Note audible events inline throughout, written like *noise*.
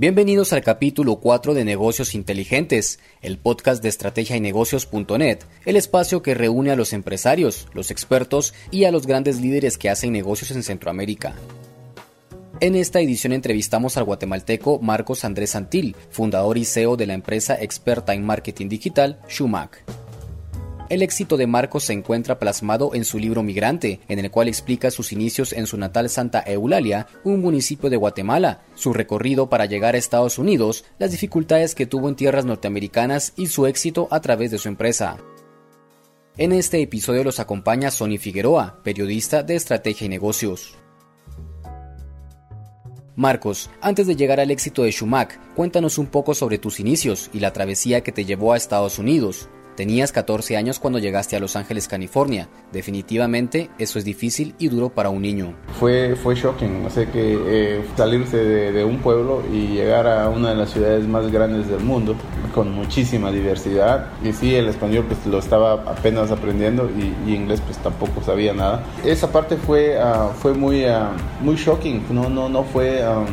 Bienvenidos al capítulo 4 de Negocios Inteligentes, el podcast de estrategia y negocios.net, el espacio que reúne a los empresarios, los expertos y a los grandes líderes que hacen negocios en Centroamérica. En esta edición entrevistamos al guatemalteco Marcos Andrés Santil, fundador y CEO de la empresa experta en marketing digital Shumac. El éxito de Marcos se encuentra plasmado en su libro Migrante, en el cual explica sus inicios en su natal Santa Eulalia, un municipio de Guatemala, su recorrido para llegar a Estados Unidos, las dificultades que tuvo en tierras norteamericanas y su éxito a través de su empresa. En este episodio los acompaña Sony Figueroa, periodista de estrategia y negocios. Marcos, antes de llegar al éxito de Shumac, cuéntanos un poco sobre tus inicios y la travesía que te llevó a Estados Unidos. Tenías 14 años cuando llegaste a Los Ángeles, California. Definitivamente eso es difícil y duro para un niño. Fue, fue shocking, o sea que eh, salirse de, un pueblo y llegar a una de las ciudades más grandes del mundo con muchísima diversidad. Y sí, el español pues lo estaba apenas aprendiendo y, inglés pues tampoco sabía nada. Esa parte fue, uh, fue muy, uh, muy shocking, no, no, no, fue, um,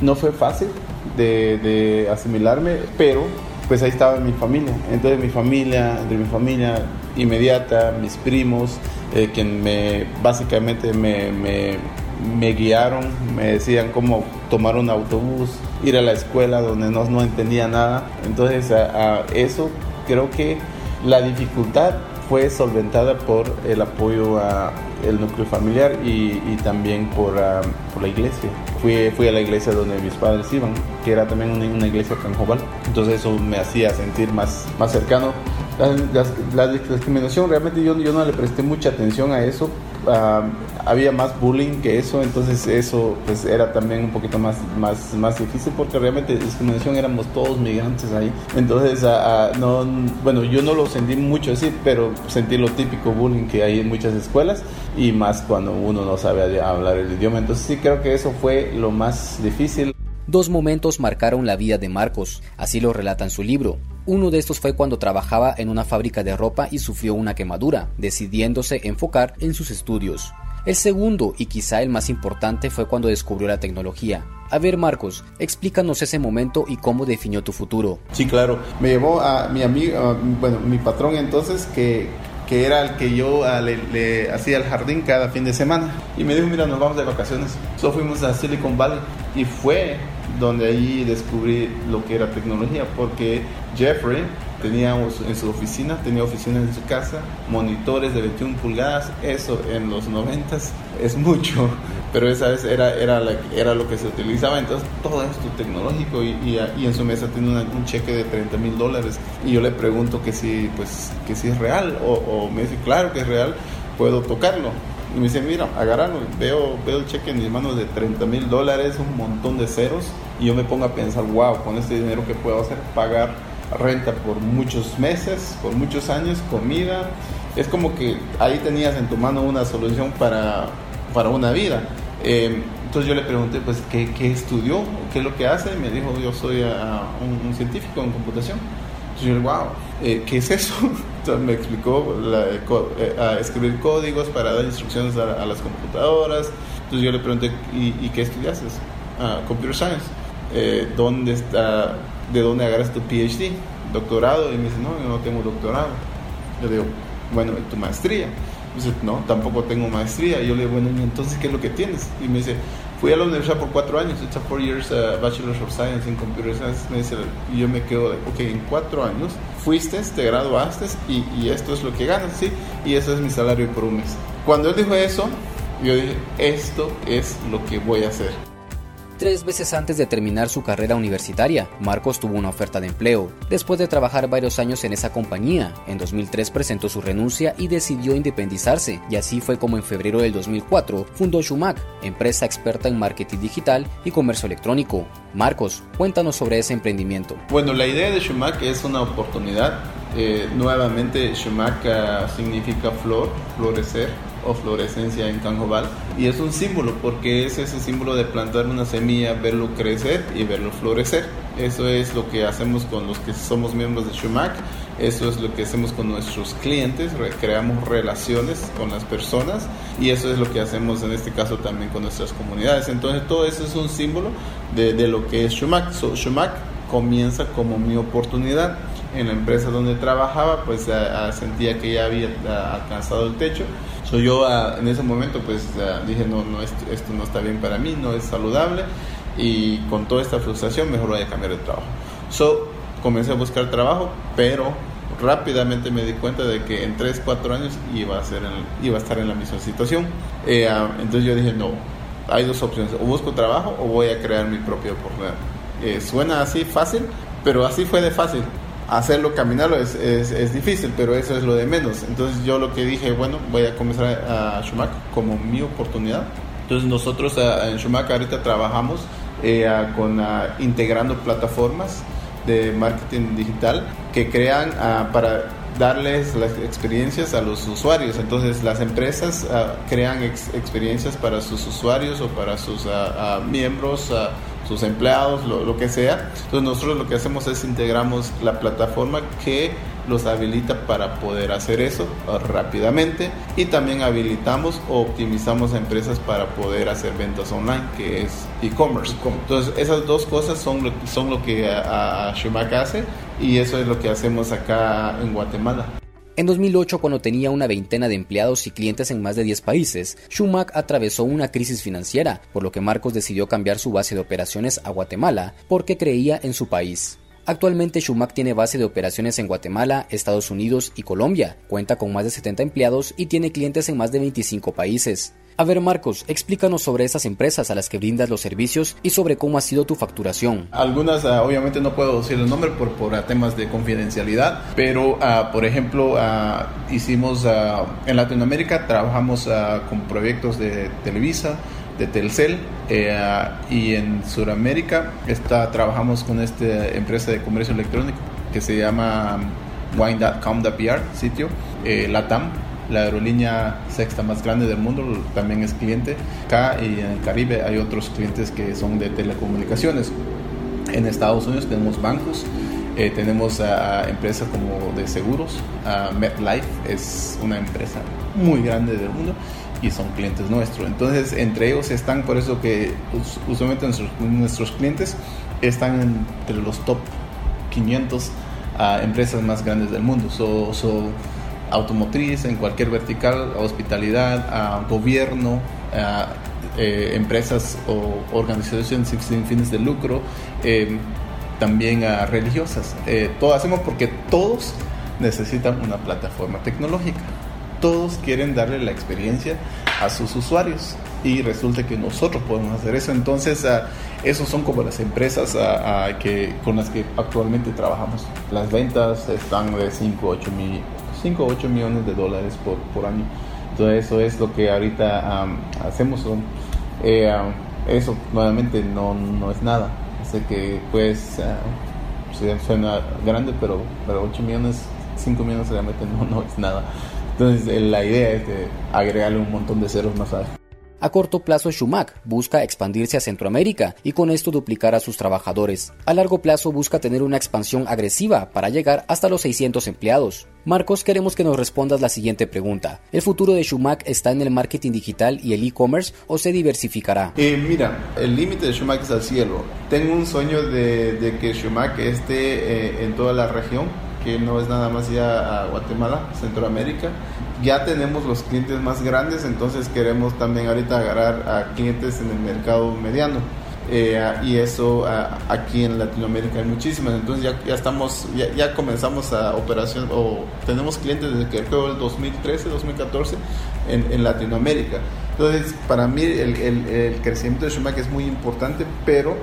no fue fácil de, de asimilarme, pero pues ahí estaba mi familia. Entonces mi familia, de mi familia inmediata, mis primos, eh, quien me básicamente me, me, guiaron, me decían cómo tomar un autobús, ir a la escuela donde no, no entendía nada. Entonces a, eso creo que la dificultad fue solventada por el apoyo a el núcleo familiar y, y también por, por la iglesia fui, fui a la iglesia donde mis padres iban, que era también una, una iglesia canjobal. Entonces eso me hacía sentir más, más cercano. La, la, discriminación, realmente yo, yo no le presté mucha atención a eso. Uh, había más bullying que eso, entonces eso pues era también un poquito más, más, más difícil porque realmente discriminación éramos todos migrantes ahí. Entonces, uh, no, bueno, yo no lo sentí mucho así, pero sentí lo típico bullying que hay en muchas escuelas y más cuando uno no sabe hablar el idioma. Entonces sí creo que eso fue lo más difícil. Dos momentos marcaron la vida de Marcos, así lo relata en su libro. Uno de estos fue cuando trabajaba en una fábrica de ropa y sufrió una quemadura, decidiéndose enfocar en sus estudios. El segundo, y quizá el más importante, fue cuando descubrió la tecnología. A ver, Marcos, explícanos ese momento y cómo definió tu futuro. Sí, claro. Me llevó a mi amigo, bueno, mi patrón entonces, que, que era el que yo ah, le, hacía el jardín cada fin de semana. Y me dijo, mira, nos vamos de vacaciones. Solo fuimos a Silicon Valley y fue donde ahí descubrí lo que era tecnología, porque Jeffrey tenía en su oficina, tenía oficinas en su casa, monitores de 21 pulgadas, eso en los 90 es mucho, *laughs* pero esa vez era, era, era lo que se utilizaba, entonces todo esto tecnológico y, y, en su mesa tiene un cheque de 30 mil dólares y yo le pregunto que si, pues, que si es real o, o me dice, claro que es real, puedo tocarlo. Y me dice, mira, agárralo. Veo, veo el cheque en mis manos de 30 mil dólares, un montón de ceros. Y yo me pongo a pensar, wow, con este dinero que puedo hacer, pagar renta por muchos meses, por muchos años, comida. Es como que ahí tenías en tu mano una solución para, para una vida. Em, entonces yo le pregunté, pues, ¿qué, ¿qué, estudió? ¿Qué es lo que hace? Y me dijo, yo soy ah, un, científico en computación. Entonces yo wow, eh, ¿qué es eso? *laughs* Entonces me explicó eh, a escribir códigos para dar instrucciones a, las computadoras. Entonces yo le pregunté, ¿y, qué estudiaste? Ah, computer Science. Eh, ¿Dónde está ¿de dónde agarras tu PhD? Doctorado. Y me dice, no, yo no tengo doctorado. Yo digo, bueno, ¿tu maestría? Me dice, no, tampoco tengo maestría. Y yo le digo, bueno, ¿y entonces qué es lo que tienes? Y me dice, fui a la universidad por cuatro años, it's a four years uh, Bachelor of Science in Computer Science. Me dice, y yo me quedo de, ok, en cuatro años fuiste, te graduaste y, y esto es lo que ganas, ¿sí? Y eso es mi salario por un mes. Cuando él dijo eso, yo dije, esto es lo que voy a hacer. Tres veces antes de terminar su carrera universitaria, Marcos tuvo una oferta de empleo. Después de trabajar varios años en esa compañía, en 2003 presentó su renuncia y decidió independizarse, y así fue como en febrero del 2004 fundó Shumac, empresa experta en marketing digital y comercio electrónico. Marcos, cuéntanos sobre ese emprendimiento. Bueno, la idea de Shumac es una oportunidad. Eh, nuevamente, Shumac ah, significa flor, florecer o en Canjobal. Y es un símbolo porque es ese símbolo de plantar una semilla, verlo crecer y verlo florecer. Eso es lo que hacemos con los que somos miembros de Shumac. Eso es lo que hacemos con nuestros clientes, creamos relaciones con las personas y eso es lo que hacemos en este caso también con nuestras comunidades. Entonces todo eso es un símbolo de, de lo que es Shumac. So, Shumac comienza como mi oportunidad en la empresa donde trabajaba, pues sentía que ya había alcanzado el techo. So, yo en ese momento pues dije, no, no esto, esto, no está bien para mí, no es saludable y con toda esta frustración mejor voy a cambiar de trabajo. So, comencé a buscar trabajo, pero rápidamente me di cuenta de que en 3, 4 años iba a, ser iba a estar en la misma situación. Eh, entonces yo dije, no, hay dos opciones, o busco trabajo o voy a crear mi propia oportunidad. Eh, suena así fácil, pero así fue de fácil hacerlo, caminarlo es, es, es, difícil, pero eso es lo de menos. Entonces yo lo que dije, bueno, voy a comenzar a, Schumacher como mi oportunidad. Entonces nosotros en Schumacher ahorita trabajamos eh, con integrando plataformas de marketing digital que crean para darles las experiencias a los usuarios. Entonces las empresas crean experiencias para sus usuarios o para sus miembros sus empleados, lo, que sea. Entonces nosotros lo que hacemos es integramos la plataforma que los habilita para poder hacer eso rápidamente y también habilitamos o optimizamos a empresas para poder hacer ventas online, que es e-commerce. Entonces esas dos cosas son lo, son lo que a, a hace y eso es lo que hacemos acá en Guatemala. En 2008, cuando tenía una veintena de empleados y clientes en más de 10 países, Schumack atravesó una crisis financiera, por lo que Marcos decidió cambiar su base de operaciones a Guatemala porque creía en su país. Actualmente Schumack tiene base de operaciones en Guatemala, Estados Unidos y Colombia, cuenta con más de 70 empleados y tiene clientes en más de 25 países. A ver, Marcos, explícanos sobre esas empresas a las que brindas los servicios y sobre cómo ha sido tu facturación. Algunas, ah, obviamente, no puedo decir el nombre por, por temas de confidencialidad, pero, uh, por ejemplo, uh, hicimos en Latinoamérica, trabajamos con proyectos de Televisa, de Telcel eh, y en Sudamérica está, trabajamos con esta empresa de comercio electrónico que se llama wine.com.pr, sitio, eh, LATAM la aerolínea sexta más grande del mundo, también es cliente. Acá y en el Caribe hay otros clientes que son de telecomunicaciones. En Estados Unidos tenemos bancos, eh, tenemos a, empresas como de seguros. MetLife es una empresa muy grande del mundo y son clientes nuestros. Entonces, entre ellos están, por eso que usualmente nuestros, nuestros clientes están entre los top 500 empresas más grandes del mundo. So, so, automotriz, en cualquier vertical, hospitalidad, gobierno, eh, empresas o organizaciones sin fines de lucro, em, también a religiosas. Eh, todo hacemos porque todos necesitan una plataforma tecnológica. Todos quieren darle la experiencia a sus usuarios y resulta que nosotros podemos hacer eso. Entonces, esos son como las empresas que, con las que actualmente trabajamos. Las ventas están de 5, 8 mil 5 o 8 millones de dólares por, por año. Entonces eso es lo que ahorita hacemos. Eh, eso nuevamente no, no es nada. Sé que pues uh, suena grande, pero, pero 8 millones, 5 millones realmente no, no es nada. Entonces la idea es de agregarle un montón de ceros más adelante. A corto plazo, Schumack busca expandirse a Centroamérica y con esto duplicar a sus trabajadores. A largo plazo busca tener una expansión agresiva para llegar hasta los 600 empleados. Marcos, queremos que nos respondas la siguiente pregunta. ¿El futuro de Schumack está en el marketing digital y el e-commerce o se diversificará? Eh, mira, el límite de Schumack es al cielo. Tengo un sueño de, que Schumack esté eh, en toda la región que no es nada más ya Guatemala, Centroamérica. Ya tenemos los clientes más grandes, entonces queremos también ahorita agarrar a clientes en el mercado mediano. Eh, y eso aquí en Latinoamérica hay muchísimas. Entonces ya, ya estamos, ya, ya, comenzamos a operación o tenemos clientes desde que creo el 2013, 2014 en, en Latinoamérica. Entonces para mí el, el, crecimiento de Schumacher es muy importante, pero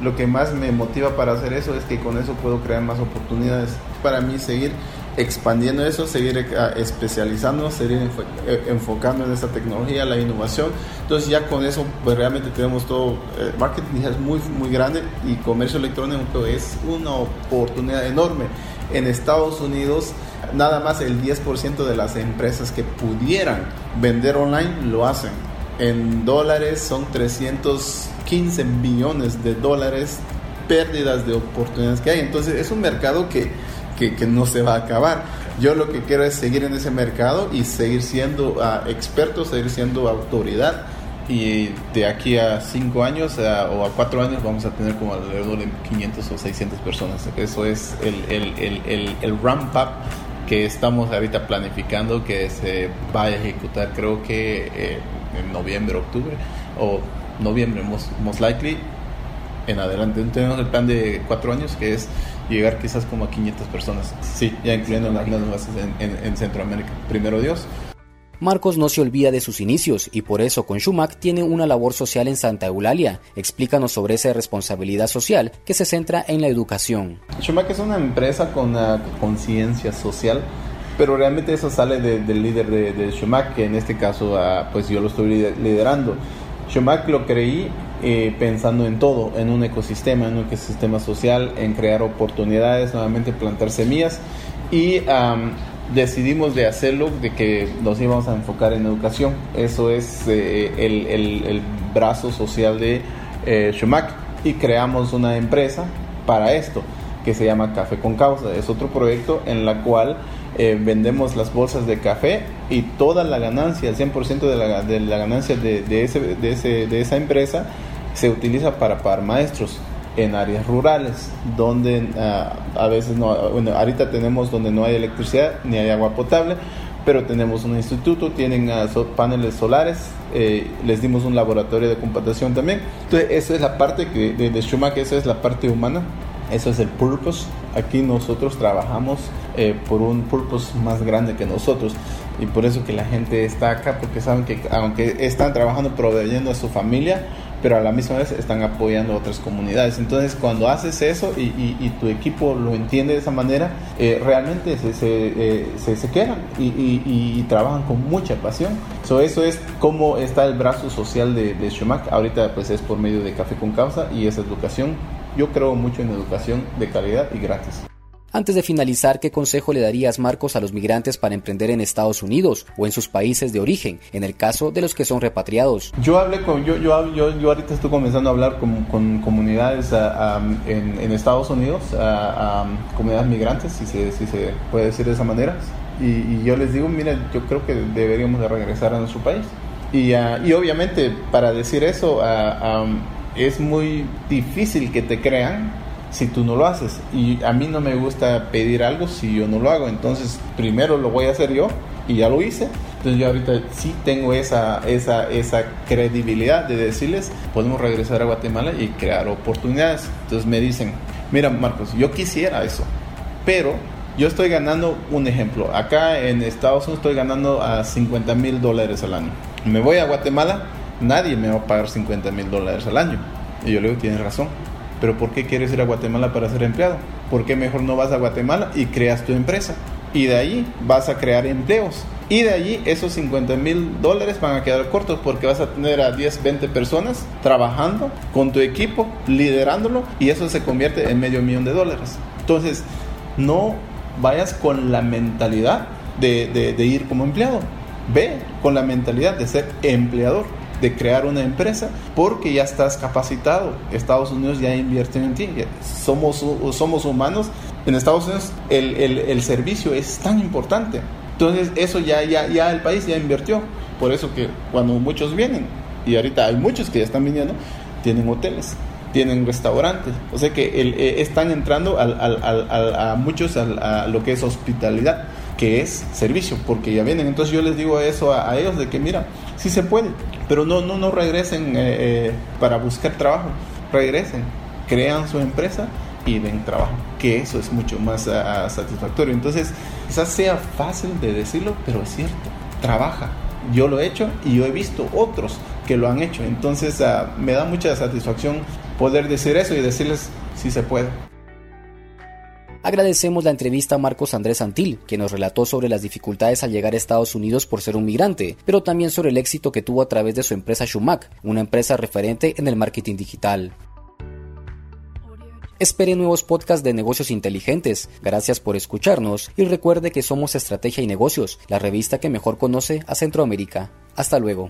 lo que más me motiva para hacer eso es que con eso puedo crear más oportunidades. Para mí seguir expandiendo eso, seguir eh, especializándonos, seguir eh, enfocando en esta tecnología, la innovación. Entonces ya con eso pues realmente tenemos todo, eh, marketing es muy, muy grande y comercio electrónico es una oportunidad enorme. En Estados Unidos nada más el 10% de las empresas que pudieran vender online lo hacen. En dólares son 300 15 millones de dólares pérdidas de oportunidades que hay. Entonces es un mercado que, que, que, no se va a acabar. Yo lo que quiero es seguir en ese mercado y seguir siendo uh, experto, seguir siendo autoridad y de aquí a cinco años o a cuatro años vamos a tener como alrededor de 500 o 600 personas. Eso es el, el, el, el, ramp up que estamos ahorita planificando que se va a ejecutar creo que eh, en noviembre, octubre o noviembre most, likely en adelante. Tenemos el plan de cuatro años que es llegar quizás como a 500 personas. Sí, ya incluyendo las bases en, en, en Centroamérica. Primero Dios. Marcos no se olvida de sus inicios y por eso con Shumac tiene una labor social en Santa Eulalia. Explícanos sobre esa responsabilidad social que se centra en la educación. Shumac es una empresa con conciencia social pero realmente eso sale del líder de, de Shumac, que en este caso ah, pues yo lo estoy liderando. Shumac lo creí eh, pensando en todo, en un ecosistema, en un ecosistema social, en crear oportunidades, nuevamente plantar semillas y decidimos de hacerlo, de que nos íbamos a enfocar en educación. Eso es eh, el, el, brazo social de eh, y creamos una empresa para esto que se llama Café con Causa. Es otro proyecto en la cual eh, vendemos las bolsas de café y toda la ganancia, el 100% de la, de la ganancia de, de, ese, de esa empresa se utiliza para pagar maestros en áreas rurales, donde ah, a veces no, bueno, ahorita tenemos donde no hay electricidad ni hay agua potable, pero tenemos un instituto, tienen ah, paneles solares, eh, les dimos un laboratorio de computación también. Entonces, esa es la parte que, de, de Schumacher, esa es la parte humana, eso es el purpose. Aquí nosotros trabajamos eh, por un purpose más grande que nosotros y por eso que la gente está acá, porque saben que aunque están trabajando proveyendo a su familia, pero a la misma vez están apoyando a otras comunidades. Entonces, cuando haces eso y, tu equipo lo entiende de esa manera, eh, realmente se, eh, se, se, quedan y, trabajan con mucha pasión. So, eso es como está el brazo social de, de Schumacher. Ahorita pues es por medio de Café con Causa y esa educación. Yo creo mucho en educación de calidad y gratis. Antes de finalizar, ¿qué consejo le darías, Marcos, a los migrantes para emprender en Estados Unidos o en sus países de origen, en el caso de los que son repatriados? Yo hablé con, yo, yo, yo, yo ahorita estoy comenzando a hablar con, con comunidades en, en, Estados Unidos, a, comunidades migrantes, si se, si se puede decir de esa manera, y, yo les digo, mira, yo creo que deberíamos de regresar a nuestro país. Y, ah, y obviamente para decir eso ah, es muy difícil que te crean si tú no lo haces. Y a mí no me gusta pedir algo si yo no lo hago. Entonces, primero lo voy a hacer yo y ya lo hice. Entonces yo ahorita sí tengo esa, esa, esa credibilidad de decirles, podemos regresar a Guatemala y crear oportunidades. Entonces me dicen, mira Marcos, yo quisiera eso, pero yo estoy ganando un ejemplo. Acá en Estados Unidos estoy ganando a 50 mil dólares al año. Me voy a Guatemala, nadie me va a pagar 50 mil dólares al año. Y yo le digo, tienes razón pero ¿por qué quieres ir a Guatemala para ser empleado? ¿Por qué mejor no vas a Guatemala y creas tu empresa? Y de ahí vas a crear empleos. Y de allí esos 50 mil dólares van a quedar cortos porque vas a tener a 10, 20 personas trabajando con tu equipo, liderándolo y eso se convierte en medio millón de dólares. Entonces, no vayas con la mentalidad de, de ir como empleado. Ve con la mentalidad de ser empleador de crear una empresa porque ya estás capacitado. Estados Unidos ya invierte en ti. Somos, somos humanos. En Estados Unidos el, el, el servicio es tan importante. Entonces eso ya, ya, ya el país ya invirtió. Por eso que cuando muchos vienen, y ahorita hay muchos que ya están viniendo, tienen hoteles, tienen restaurantes. O sea que eh, están entrando al, al, a muchos a lo que es hospitalidad, que es servicio, porque ya vienen. Entonces yo les digo eso a, ellos de que mira, sí se puede pero no, no, no regresen eh, eh, para buscar trabajo, regresen, crean su empresa y den trabajo, que eso es mucho más ah, satisfactorio. Entonces, quizás sea fácil de decirlo, pero es cierto, trabaja. Yo lo he hecho y yo he visto otros que lo han hecho. Entonces, ah, me da mucha satisfacción poder decir eso y decirles si se puede. Agradecemos la entrevista a Marcos Andrés Antil, que nos relató sobre las dificultades al llegar a Estados Unidos por ser un migrante, pero también sobre el éxito que tuvo a través de su empresa Shumac, una empresa referente en el marketing digital. Espere nuevos podcasts de negocios inteligentes. Gracias por escucharnos y recuerde que somos Estrategia y Negocios, la revista que mejor conoce a Centroamérica. Hasta luego.